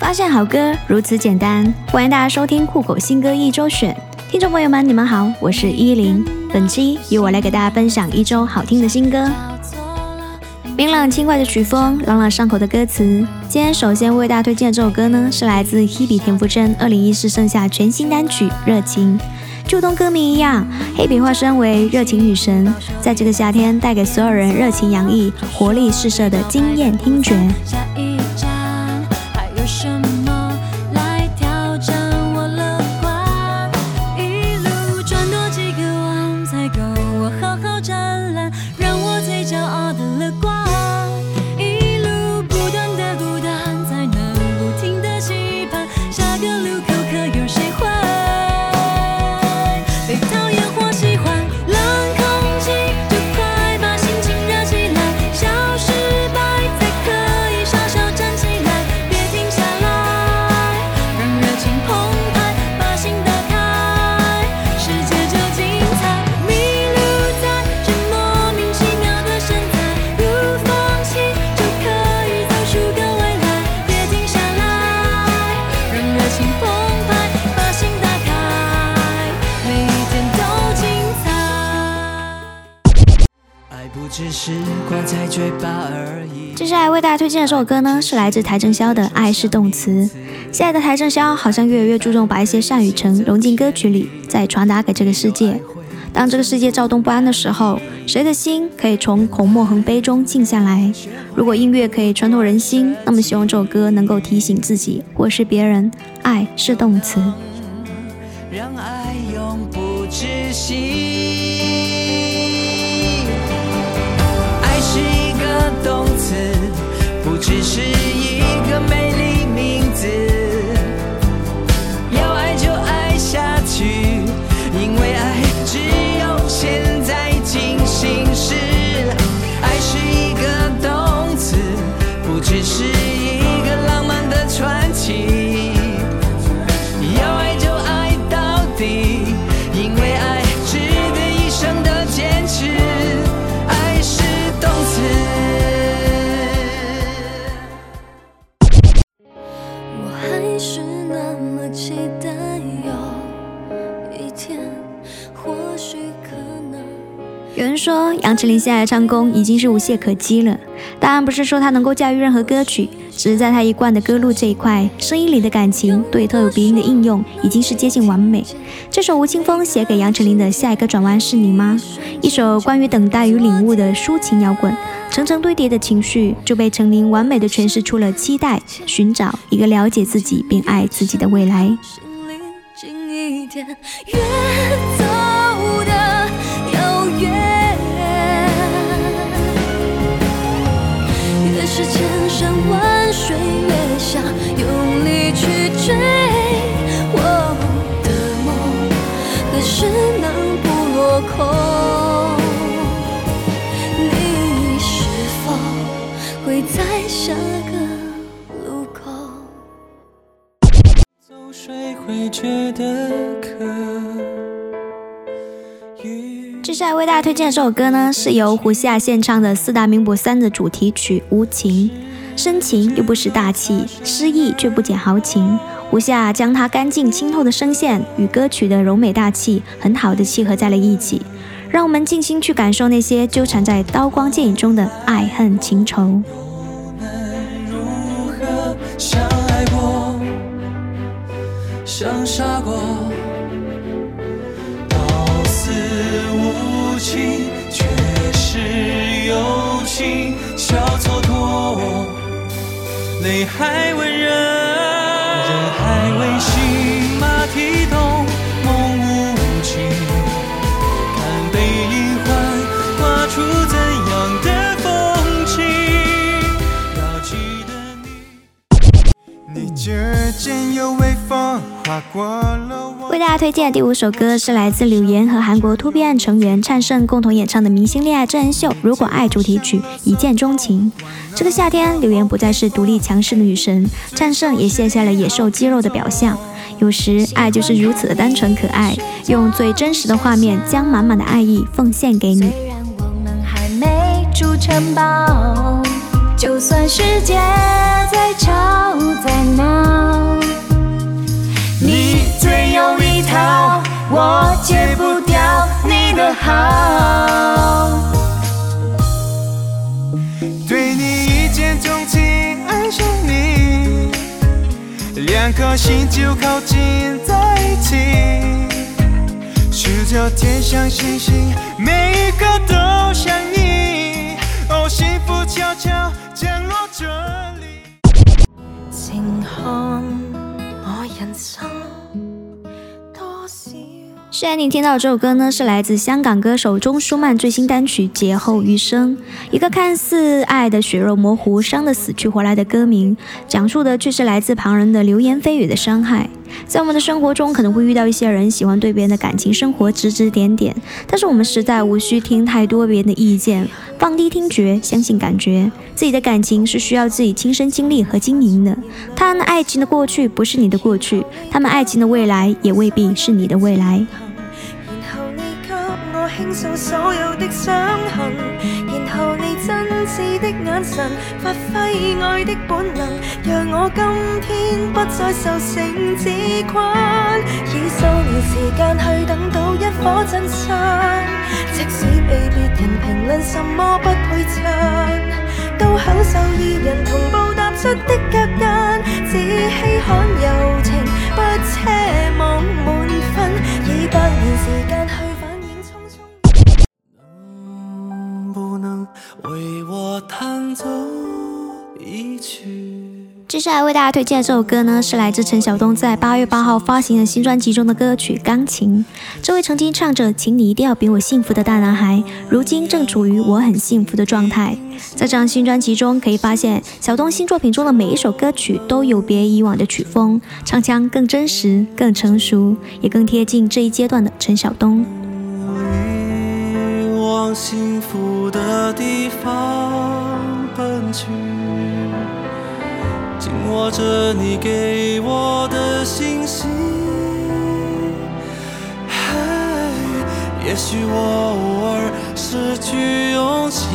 发现好歌如此简单，欢迎大家收听酷狗新歌一周选。听众朋友们，你们好，我是依林。本期由我来给大家分享一周好听的新歌。明朗轻快的曲风，朗朗上口的歌词。今天首先为大家推荐的这首歌呢，是来自 Hebe 田馥甄二零一四盛夏全新单曲《热情》。就同歌名一样，Hebe 化身为热情女神，在这个夏天带给所有人热情洋溢、活力四射的惊艳听觉。接下来为大家推荐的这首歌呢，是来自邰正宵的《爱是动词》。现在的邰正宵好像越来越注重把一些善与诚融进歌曲里，再传达给这个世界。当这个世界躁动不安的时候，谁的心可以从孔墨横悲中静下来？如果音乐可以穿透人心，那么希望这首歌能够提醒自己或是别人，爱是动词。让爱永不止息。只是有人说杨丞琳现在的唱功已经是无懈可击了，当然不是说她能够驾驭任何歌曲，只是在她一贯的歌路这一块，声音里的感情对特有鼻音的应用已经是接近完美。这首吴青峰写给杨丞琳的《下一个转弯是你吗》，一首关于等待与领悟的抒情摇滚，层层堆叠的情绪就被陈琳完美的诠释出了期待、寻找一个了解自己并爱自己的未来。是为大家推荐的这首歌呢，是由胡夏献唱的四大名捕三的主题曲《无情》，深情又不失大气，诗意却不减豪情。胡夏将他干净清透的声线与歌曲的柔美大气很好的契合在了一起，让我们静心去感受那些纠缠在刀光剑影中的爱恨情仇。相爱过，像傻瓜。泪还温热人还未醒马蹄动梦无情。看悲影幻化出怎样的风景要记得你。你指尖有微风划过漏大家推荐的第五首歌是来自柳岩和韩国 2PM 成员灿盛共同演唱的明星恋爱真人秀《如果爱》主题曲《一见钟情》。这个夏天，柳岩不再是独立强势的女神，灿盛也卸下了野兽肌肉的表象。有时，爱就是如此的单纯可爱，用最真实的画面，将满满的爱意奉献给你。就算世界在吵在闹，有一套，我戒不掉你的好。对你一见钟情，爱上你，两颗心就靠近在一起。数着天上星星，每一个都像你。哦，幸福悄悄降落这里。请看我人生。虽然你听到这首歌呢，是来自香港歌手钟舒漫最新单曲《劫后余生》，一个看似爱的血肉模糊、伤得死去活来的歌名，讲述的却是来自旁人的流言蜚语的伤害。在我们的生活中，可能会遇到一些人喜欢对别人的感情生活指指点点，但是我们实在无需听太多别人的意见，放低听觉，相信感觉。自己的感情是需要自己亲身经历和经营的。他们爱情的过去不是你的过去，他们爱情的未来也未必是你的未来。倾诉所有的傷痕，然後你真摯的眼神，發揮愛的本能，讓我今天不再受性子困，以数年時間去等到一顆真心，即使被別人評論什麼不配衬，都享受二人同步踏出的腳印，只稀罕柔情，不奢望滿分，以百年時間接下来为大家推荐的这首歌呢，是来自陈晓东在八月八号发行的新专辑中的歌曲《钢琴》。这位曾经唱着“请你一定要比我幸福”的大男孩，如今正处于我很幸福的状态。在这张新专辑中，可以发现小东新作品中的每一首歌曲都有别以往的曲风，唱腔更真实、更成熟，也更贴近这一阶段的陈晓东。往幸福的地方奔去，紧握着你给我的信息。嘿，也许我偶尔失去勇气，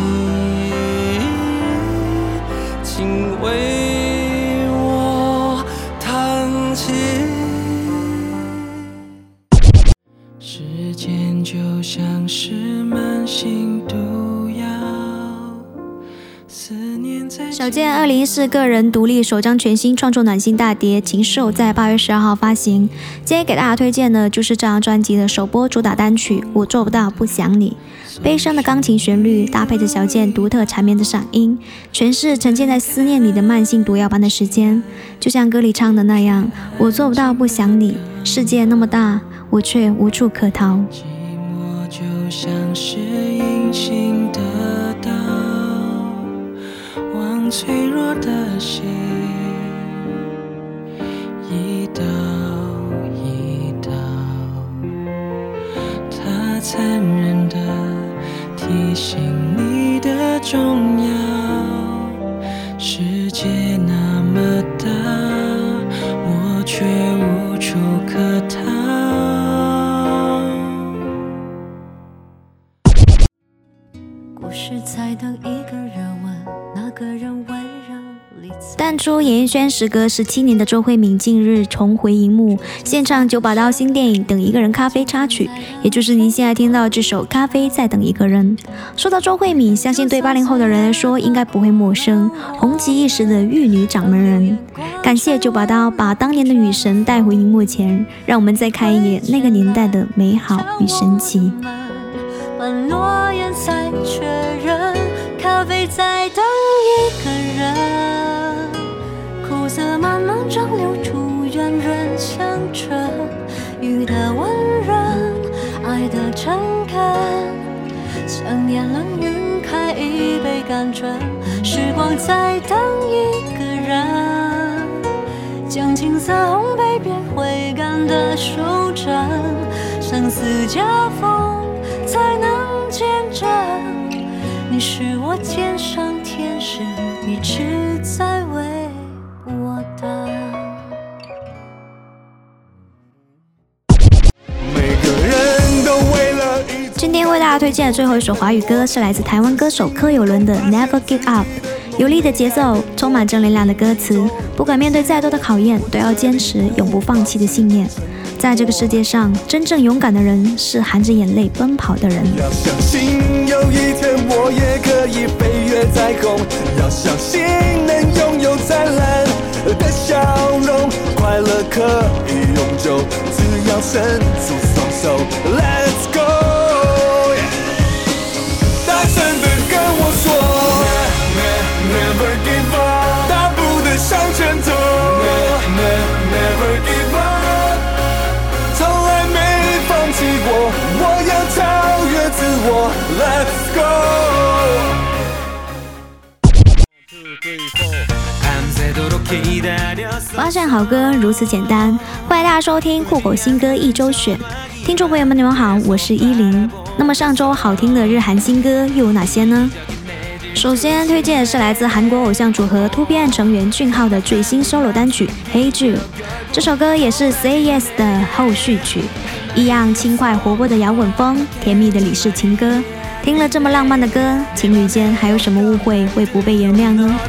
小健二零一四个人独立首张全新创作暖心大碟《禽兽》在八月十二号发行。今天给大家推荐的就是这张专辑的首播主打单曲《我做不到不想你》。悲伤的钢琴旋律搭配着小健独特缠绵的嗓音，诠释沉浸在思念里的慢性毒药般的时间。就像歌里唱的那样，我做不到不想你，世界那么大，我却无处可逃。寂寞就像是隐形脆弱的心一刀一刀，它残忍的提醒你的重要。说演艺圈时隔十七年的周慧敏近日重回荧幕，献唱九把刀新电影《等一个人》咖啡插曲，也就是您现在听到这首《咖啡在等一个人》。说到周慧敏，相信对八零后的人来说应该不会陌生，红极一时的玉女掌门人。感谢九把刀把当年的女神带回荧幕前，让我们再看一眼那个年代的美好与神奇。把诺言再确认，咖啡在等一个人，色慢慢蒸馏出圆润香醇，雨的温润，爱的诚恳，想念冷晕开一杯甘醇，时光在等一个人，将青涩烘焙变回甘的手掌，生死交锋才能见证。你是我肩上天使，一直在为大家推荐的最后一首华语歌是来自台湾歌手柯有伦的《Never Give Up》，有力的节奏，充满正能量的歌词，不管面对再多的考验，都要坚持永不放弃的信念。在这个世界上，真正勇敢的人是含着眼泪奔跑的人。要相信有一天我也可以飞越彩虹，要相信能拥有灿烂的笑容，快乐可以永久，只要伸出双手，Let's，Let's go。发现好歌如此简单，欢迎大家收听酷狗新歌一周选。听众朋友们，你们好，我是依林。那么上周好听的日韩新歌又有哪些呢？首先推荐的是来自韩国偶像组合 2PM 成员俊浩的最新 solo 单曲《Hey Jude》。这首歌也是 Say Yes 的后续曲，一样轻快活泼的摇滚风，甜蜜的李氏情歌。听了这么浪漫的歌，情侣间还有什么误会会不被原谅呢？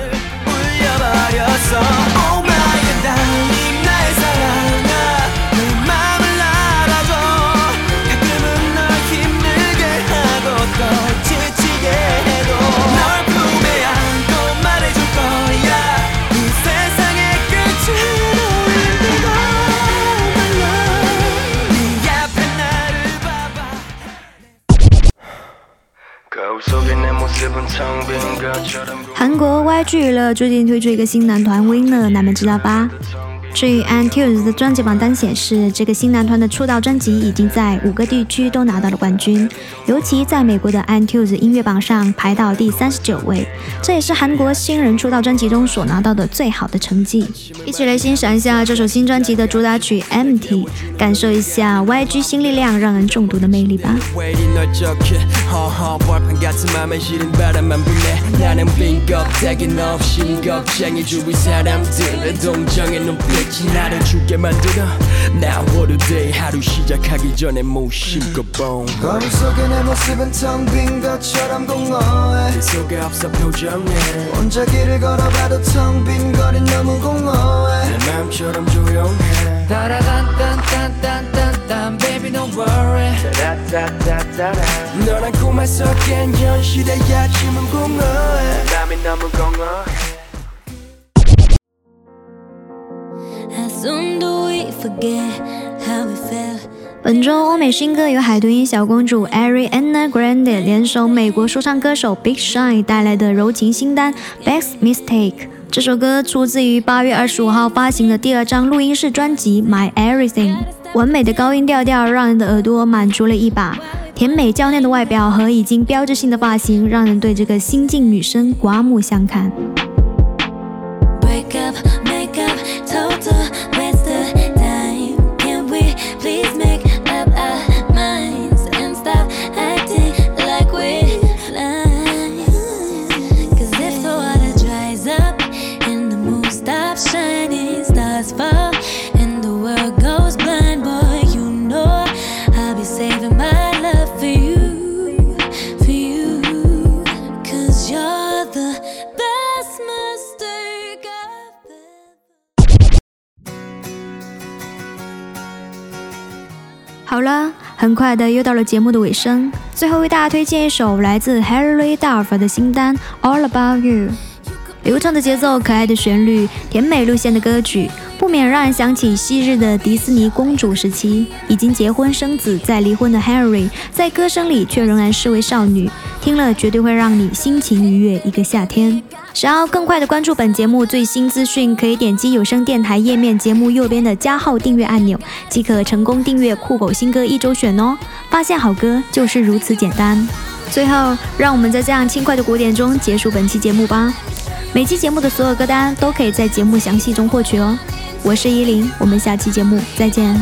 韩国 YG 娱乐最近推出一个新男团 Winner，你们知道吧？据 iTunes 的专辑榜单显示，这个新男团的出道专辑已经在五个地区都拿到了冠军，尤其在美国的 iTunes 音乐榜上排到第三十九位，这也是韩国新人出道专辑中所拿到的最好的成绩。一起来欣赏一下这首新专辑的主打曲《Empty》，感受一下 YG 新力量让人中毒的魅力吧。 같이 나를 죽게 만들어. Now what a day. 하루 시작하기 전에 무심코 봉 거울 속에 내 모습은 텅 빈 것처럼 공허해. 내 속에 없어 표정에 혼자 길을 걸어봐도 텅 빈 거린 너무 공허해. 내 맘처럼 조용해. 따라단딴딴딴딴딴 baby don't worry. 너란 꿈에 섞인 현실의 아침은 공허해. 밤이 너무 공허해. 本周欧美新歌由海豚音小公主 Ariana Grande 联手美国说唱歌手 Big Sean 带来的柔情新单《Best Mistake》。这首歌出自于八月二十五号发行的第二张录音室专辑《My Everything》。完美的高音调调让人的耳朵满足了一把，甜美娇嫩的外表和已经标志性的发型，让人对这个新晋女生刮目相看。Break up, 好了，很快的又到了节目的尾声，最后为大家推荐一首来自 Harry Duff 的新单《All About You》。流畅的节奏，可爱的旋律，甜美路线的歌曲，不免让人想起昔日的迪士尼公主时期。已经结婚生子再离婚的 Harry，在歌声里却仍然是位少女，听了绝对会让你心情愉悦一个夏天。想要更快的关注本节目最新资讯，可以点击有声电台页面节目右边的加号订阅按钮，即可成功订阅酷狗新歌一周选哦。发现好歌就是如此简单。最后，让我们在这样轻快的鼓点中结束本期节目吧。每期节目的所有歌单都可以在节目详细中获取哦。我是依林，我们下期节目再见。